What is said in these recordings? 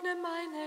öffne meine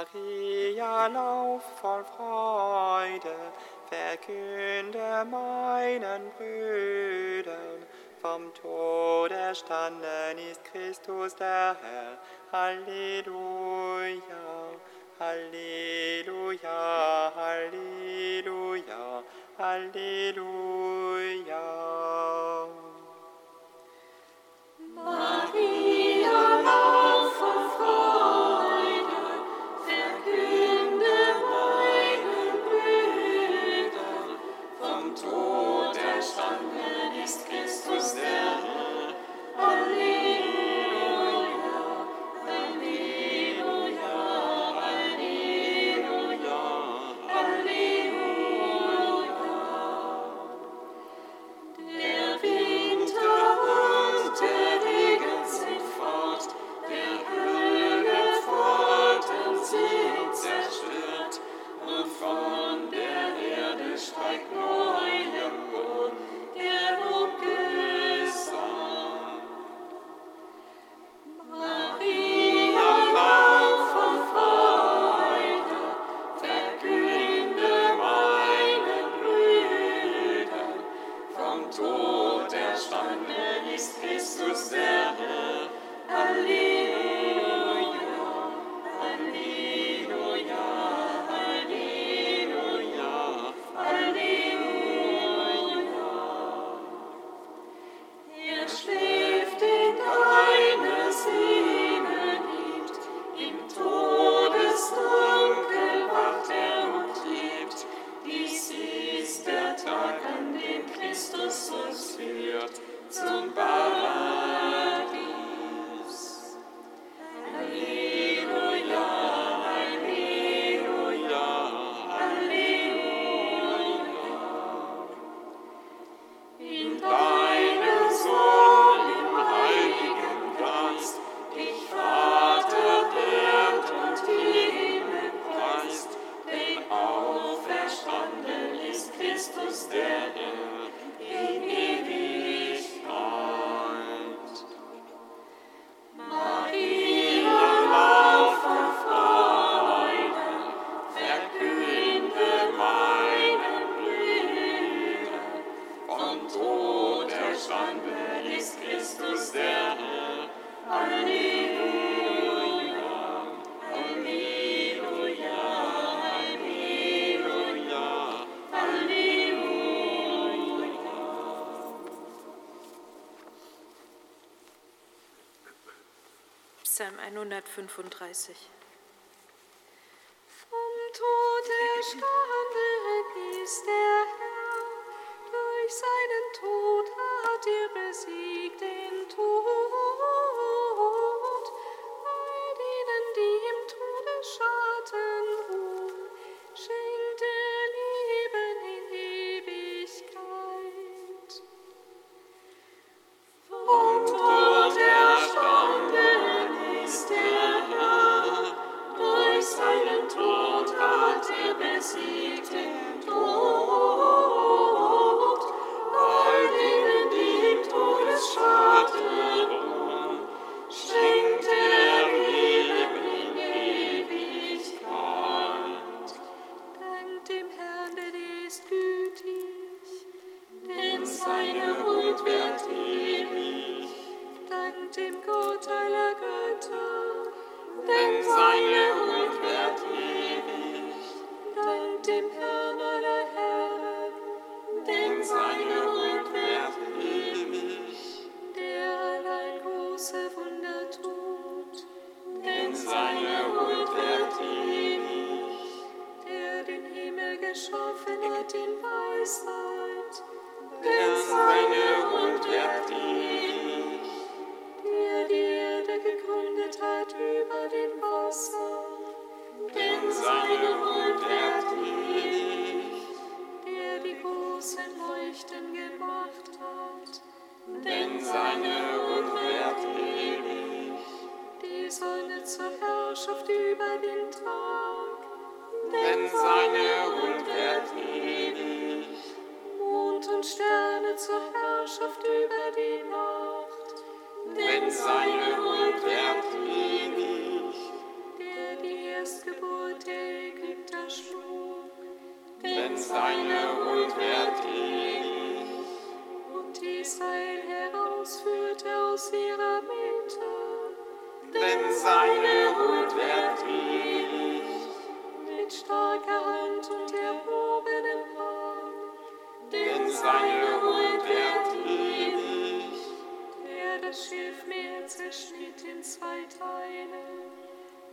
Maria, lauf voll Freude, verkünde meinen Brüdern, vom Tod erstanden ist Christus der Herr. Halleluja, Halleluja, Halleluja, Halleluja. 135. dem Herrn.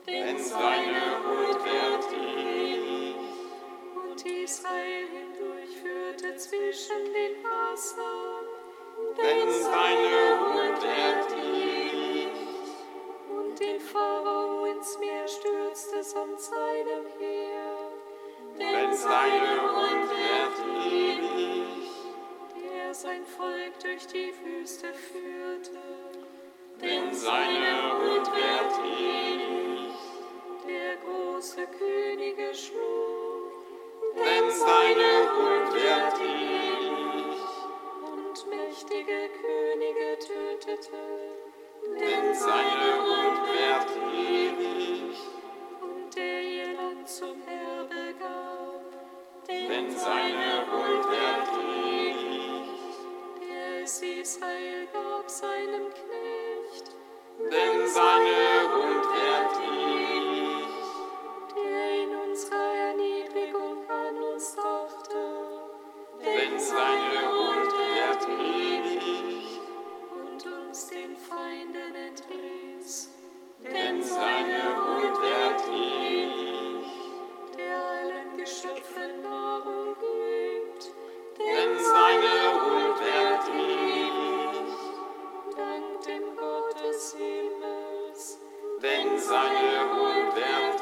denn seine Huld wird ewig. Und Israel hindurchführte zwischen den Wassern, denn seine Huld wird ewig. Und den Pharao ins Meer stürzte samt seinem Heer, denn seine Huld wird ewig. Der sein Volk durch die Wüste führte, denn seine Huld wird ewig. Könige schlug, denn seine Huld wird ewig. Und mächtige Könige tötete, denn seine Huld wird ewig. Und der ihr Land zum Erbe gab, denn seine Huld wird ewig. Der es Israel gab seinem Knecht, denn seine Hund wird ewig. denn seine Unwert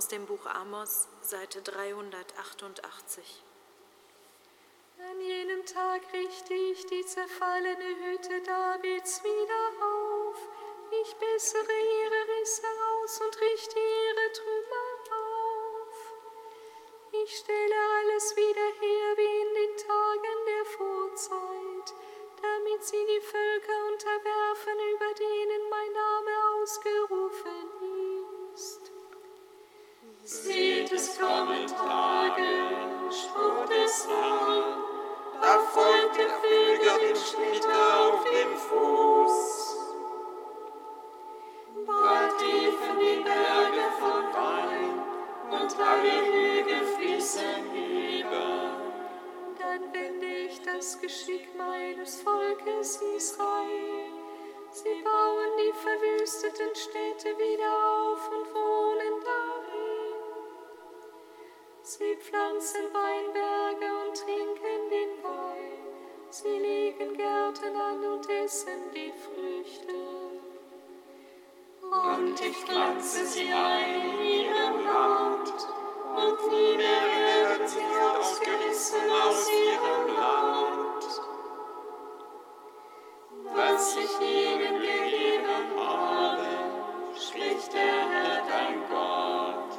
aus dem Buch Amos, Seite 388. An jenem Tag richte ich die zerfallene Hütte Davids wieder auf. Ich bessere ihre Risse aus und richte ihre Trümmer auf. Ich stelle alles wieder her wie in den Tagen der Vorzeit, damit sie die Völker unterwerfen, über denen mein Name ausgerufen ist. Seht es kommen Tage, Spruch des Herrn, Da folgt der Flüger dem Schnitte auf dem Fuß. bald tiefen die Berge von Wein und alle Hügel fließen über. Dann wende ich das Geschick meines Volkes Israel. Sie bauen die verwüsteten Städte wieder auf und wohnen darin. Sie pflanzen Weinberge und trinken den Wein. Sie legen Gärten an und essen die Früchte. Und ich pflanze sie ein in ihrem Land, und nie mehr werden sie ausgerissen aus ihrem Land. Was ich ihnen gegeben habe, spricht der Herr dein Gott.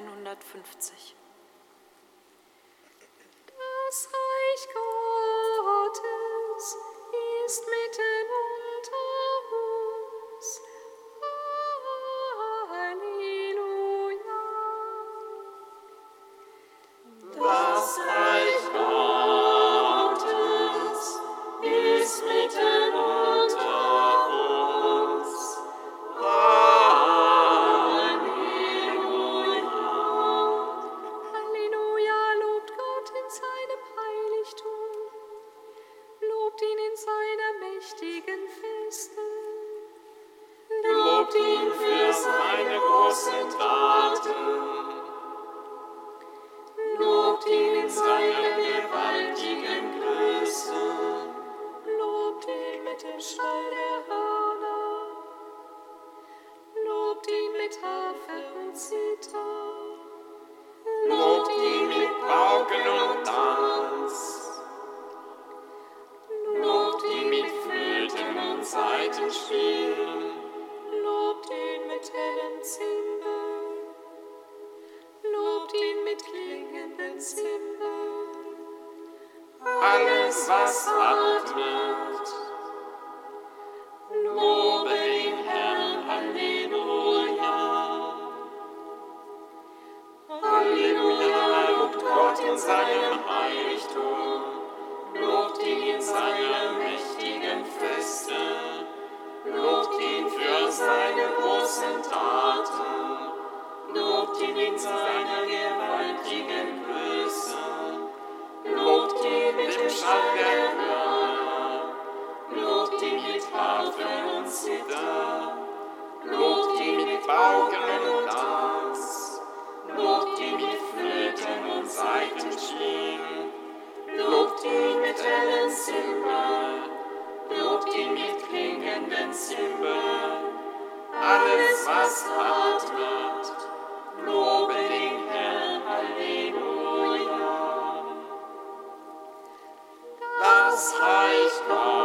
150. seine großen Taten. Lobt ihn in seiner Alles, was atmet, lobe Reich Gottes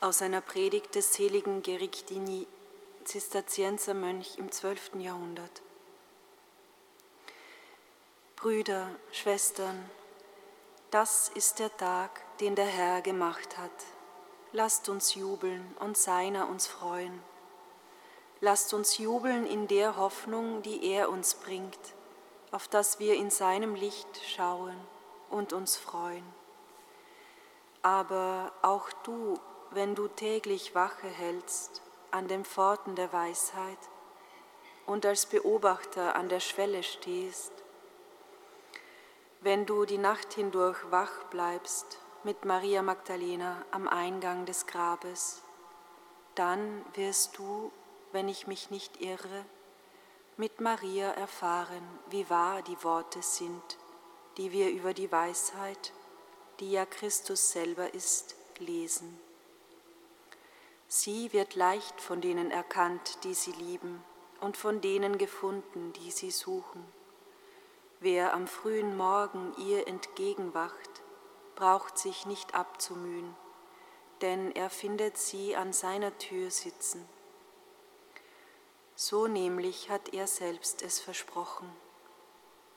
aus einer Predigt des seligen Gerictini, Zisterziensermönch im 12. Jahrhundert. Brüder, Schwestern, das ist der Tag, den der Herr gemacht hat. Lasst uns jubeln und seiner uns freuen. Lasst uns jubeln in der Hoffnung, die er uns bringt, auf dass wir in seinem Licht schauen und uns freuen. Aber auch du, wenn du täglich Wache hältst an den Pforten der Weisheit und als Beobachter an der Schwelle stehst, wenn du die Nacht hindurch wach bleibst mit Maria Magdalena am Eingang des Grabes, dann wirst du, wenn ich mich nicht irre, mit Maria erfahren, wie wahr die Worte sind, die wir über die Weisheit, die ja Christus selber ist, lesen. Sie wird leicht von denen erkannt, die sie lieben, und von denen gefunden, die sie suchen. Wer am frühen Morgen ihr entgegenwacht, braucht sich nicht abzumühen, denn er findet sie an seiner Tür sitzen. So nämlich hat er selbst es versprochen.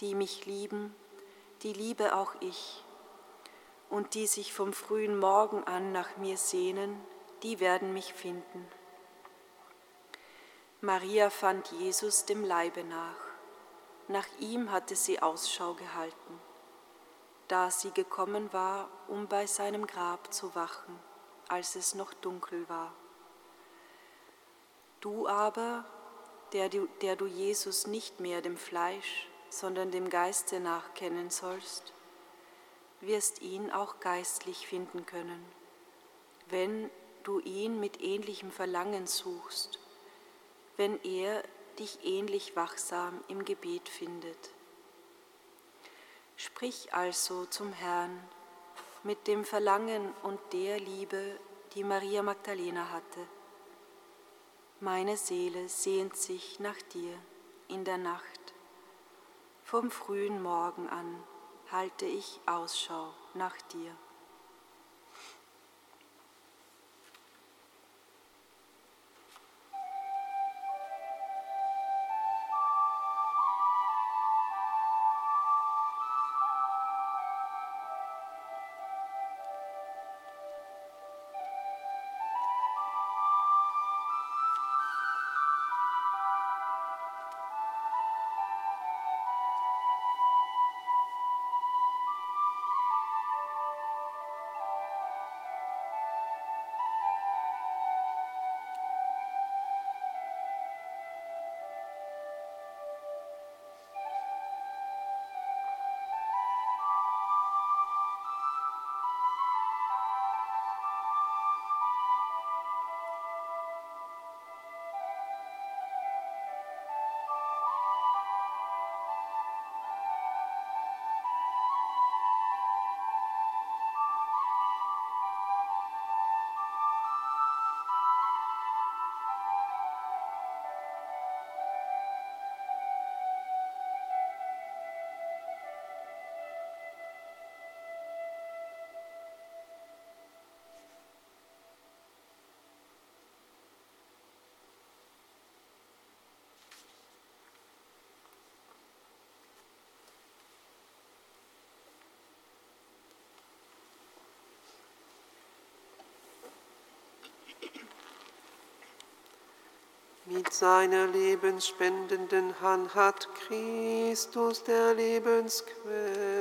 Die mich lieben, die liebe auch ich, und die sich vom frühen Morgen an nach mir sehnen, die werden mich finden. Maria fand Jesus dem Leibe nach. Nach ihm hatte sie Ausschau gehalten, da sie gekommen war, um bei seinem Grab zu wachen, als es noch dunkel war. Du aber, der du, der du Jesus nicht mehr dem Fleisch, sondern dem Geiste nach kennen sollst, wirst ihn auch geistlich finden können, wenn du ihn mit ähnlichem Verlangen suchst, wenn er dich ähnlich wachsam im Gebet findet. Sprich also zum Herrn mit dem Verlangen und der Liebe, die Maria Magdalena hatte. Meine Seele sehnt sich nach dir in der Nacht. Vom frühen Morgen an halte ich Ausschau nach dir. Mit seiner lebensspendenden Hand hat Christus der Lebensquell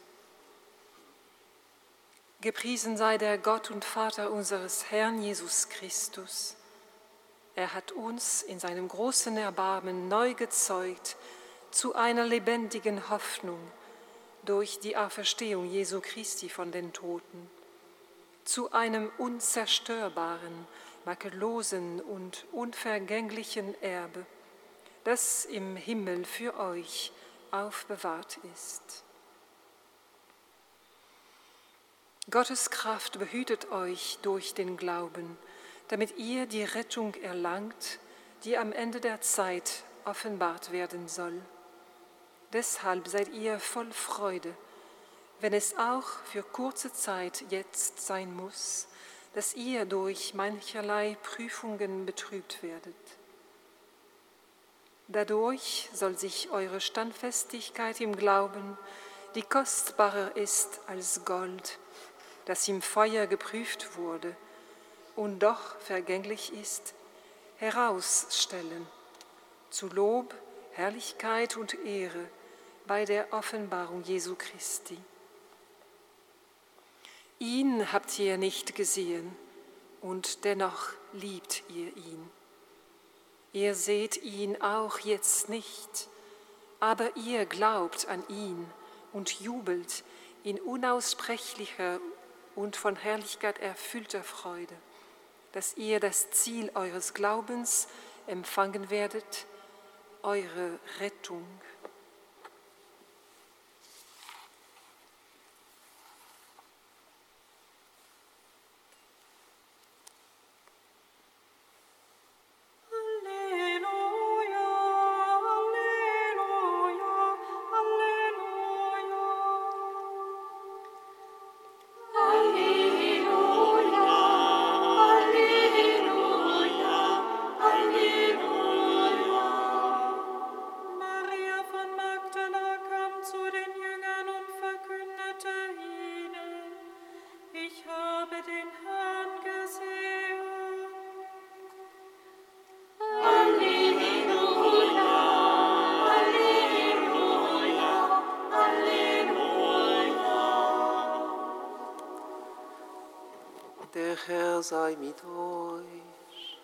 Gepriesen sei der Gott und Vater unseres Herrn Jesus Christus. Er hat uns in seinem großen Erbarmen neu gezeugt zu einer lebendigen Hoffnung durch die Auferstehung Jesu Christi von den Toten, zu einem unzerstörbaren, makellosen und unvergänglichen Erbe das im Himmel für euch aufbewahrt ist. Gottes Kraft behütet euch durch den Glauben, damit ihr die Rettung erlangt, die am Ende der Zeit offenbart werden soll. Deshalb seid ihr voll Freude, wenn es auch für kurze Zeit jetzt sein muss, dass ihr durch mancherlei Prüfungen betrübt werdet Dadurch soll sich eure Standfestigkeit im Glauben, die kostbarer ist als Gold, das im Feuer geprüft wurde und doch vergänglich ist, herausstellen, zu Lob, Herrlichkeit und Ehre bei der Offenbarung Jesu Christi. Ihn habt ihr nicht gesehen und dennoch liebt ihr ihn. Ihr seht ihn auch jetzt nicht, aber ihr glaubt an ihn und jubelt in unaussprechlicher und von Herrlichkeit erfüllter Freude, dass ihr das Ziel eures Glaubens empfangen werdet, eure Rettung. Sei mit euch.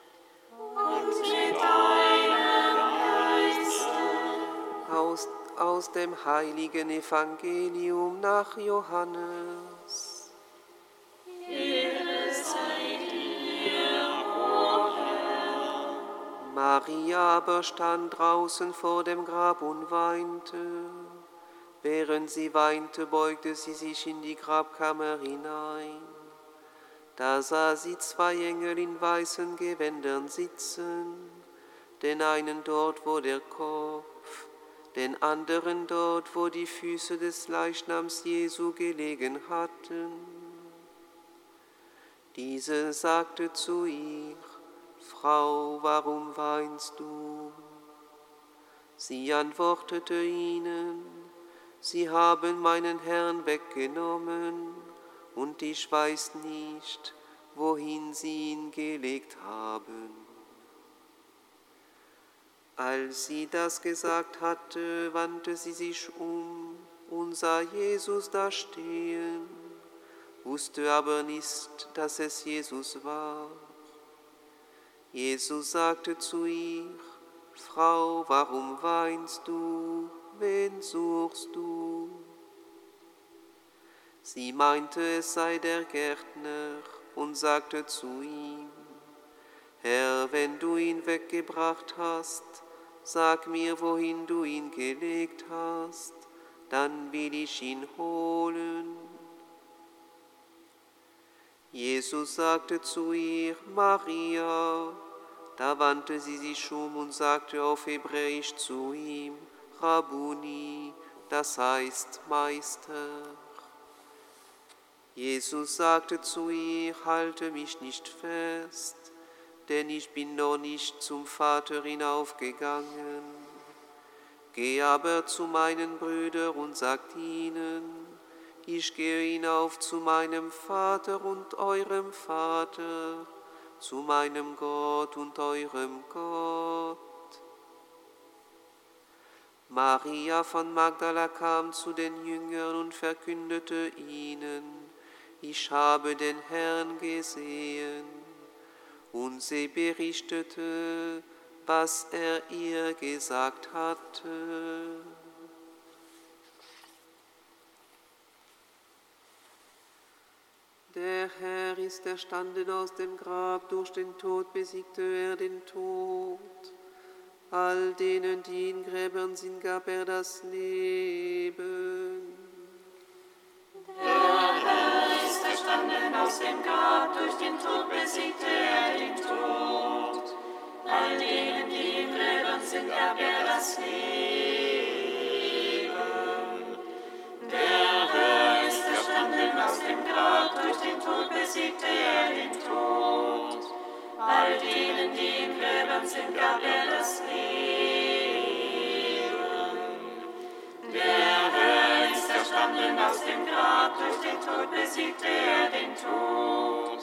Und mit deinem Geiste. Aus, aus dem heiligen Evangelium nach Johannes. Dir, o Herr. Maria aber stand draußen vor dem Grab und weinte. Während sie weinte, beugte sie sich in die Grabkammer hinein. Da sah sie zwei Engel in weißen Gewändern sitzen, den einen dort, wo der Kopf, den anderen dort, wo die Füße des Leichnams Jesu gelegen hatten. Diese sagte zu ihr, Frau, warum weinst du? Sie antwortete ihnen, Sie haben meinen Herrn weggenommen und ich weiß nicht, wohin sie ihn gelegt haben. Als sie das gesagt hatte, wandte sie sich um und sah Jesus da stehen, wusste aber nicht, dass es Jesus war. Jesus sagte zu ihr, Frau, warum weinst du? Wen suchst du? Sie meinte, es sei der Gärtner und sagte zu ihm, Herr, wenn du ihn weggebracht hast, sag mir, wohin du ihn gelegt hast, dann will ich ihn holen. Jesus sagte zu ihr, Maria, da wandte sie sich um und sagte auf Hebräisch zu ihm, Rabuni, das heißt Meister. Jesus sagte zu ihr, halte mich nicht fest, denn ich bin noch nicht zum Vater hinaufgegangen. Geh aber zu meinen Brüdern und sagt ihnen, ich gehe hinauf zu meinem Vater und eurem Vater, zu meinem Gott und eurem Gott. Maria von Magdala kam zu den Jüngern und verkündete ihnen, ich habe den Herrn gesehen. Und sie berichtete, was er ihr gesagt hatte. Der Herr ist erstanden aus dem Grab, durch den Tod besiegte er den Tod. All denen, die in Gräbern sind, gab er das Leben. Gefangenen aus dem Grab, durch den Tod besiegte er den Tod. All denen, die in Gräbern sind, gab er das Leben. Der Herr ist gestanden aus dem Grab, durch den Tod besiegte er den Tod. All denen, die in Gräbern sind, gab er das Leben. Der Leben aus dem Grab, durch den Tod besiegte er den Tod.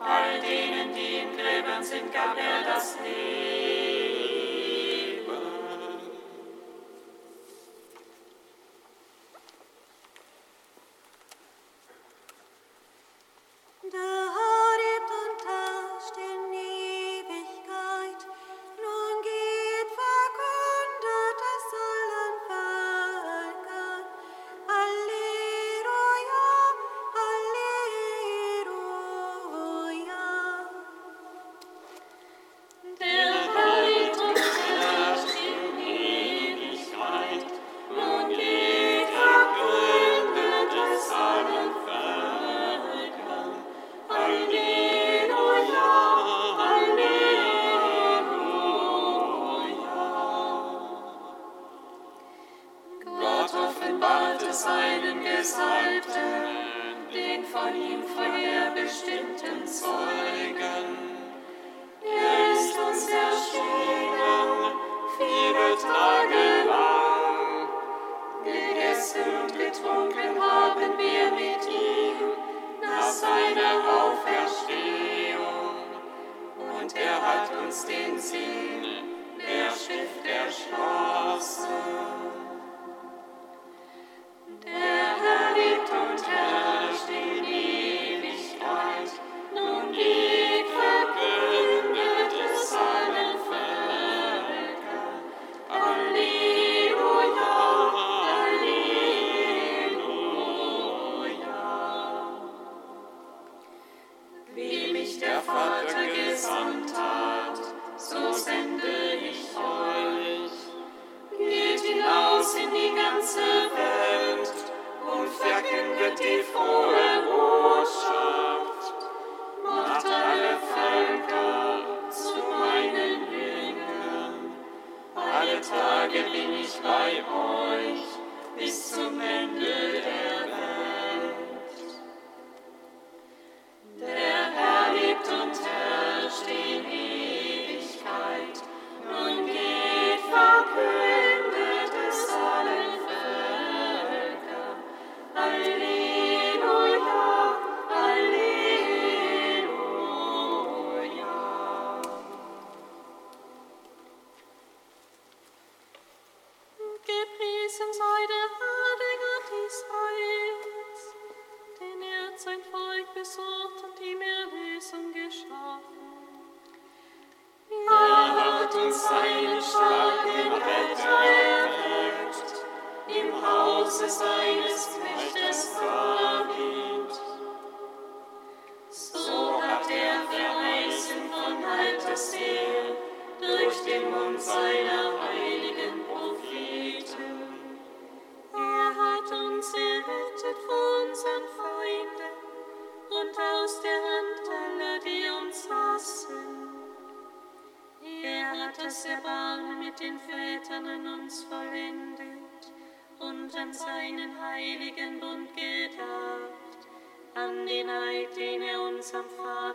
All denen, die in Gräbern sind, gab er das Leben. Tage bin ich bei euch bis zum Ende der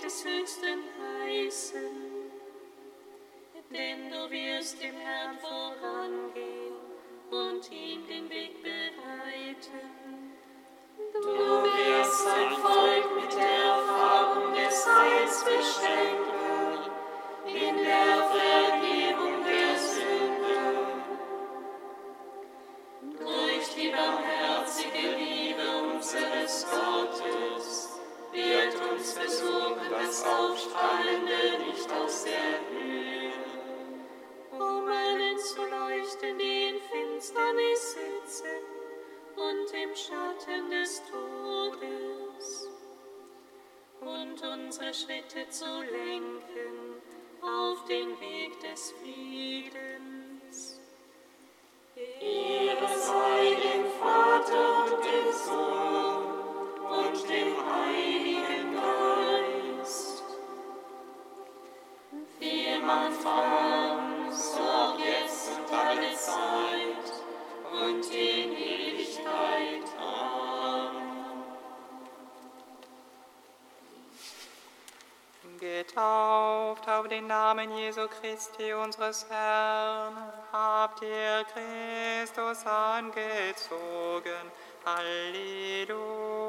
Des Höchsten heißen, denn du wirst dem Herrn vorangehen und ihm den Weg bereiten. Du wirst sein Volk mit der Erfahrung des Heils beschenken, in der Vergebung der Sünden. Durch die barmherzige Liebe unseres Gottes uns versuchen das aufstrahlende Licht aus der Höhe, um allen zu leuchten, die in Finsternis sitzen und im Schatten des Todes, und unsere Schritte zu lenken auf den Weg des Friedens. Ehre sei dem Vater und dem Sohn und dem Getauft auf den Namen Jesu Christi, unseres Herrn, habt ihr Christus angezogen. Halleluja.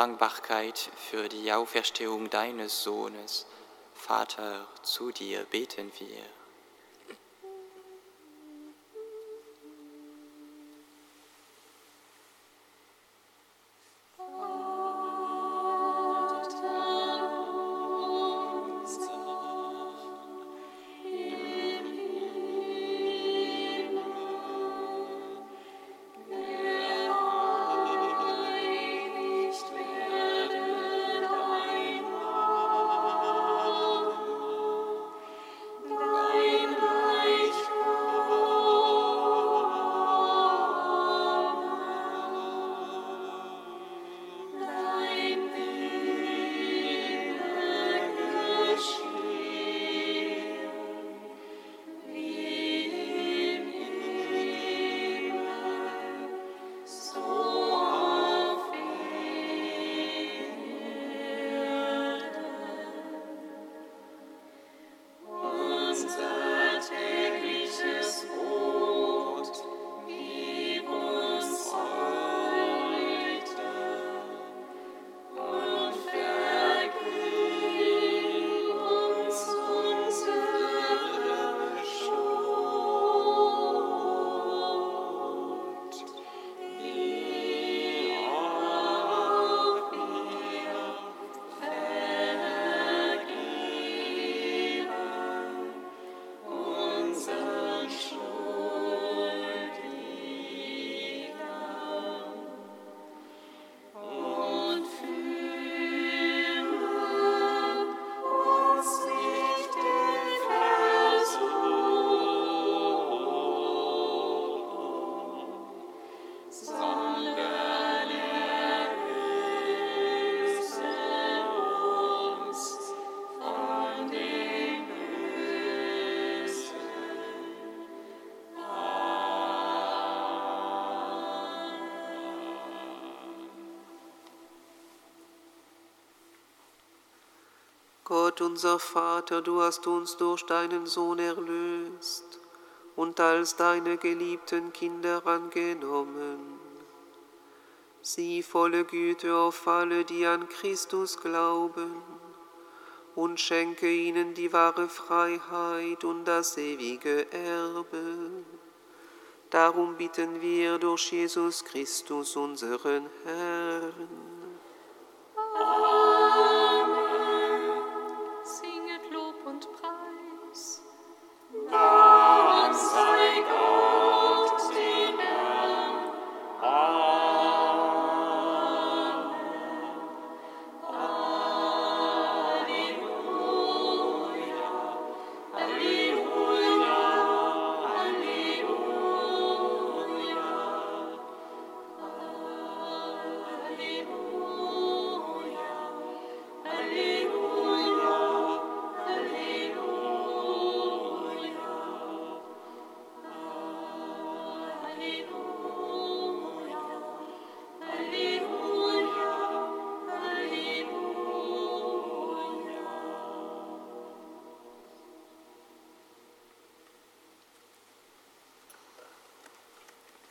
Dankbarkeit für die Auferstehung deines Sohnes, Vater, zu dir beten wir. Gott unser Vater, du hast uns durch deinen Sohn erlöst und als deine geliebten Kinder angenommen. Sieh volle Güte auf alle, die an Christus glauben, und schenke ihnen die wahre Freiheit und das ewige Erbe. Darum bitten wir durch Jesus Christus, unseren Herrn. Amen.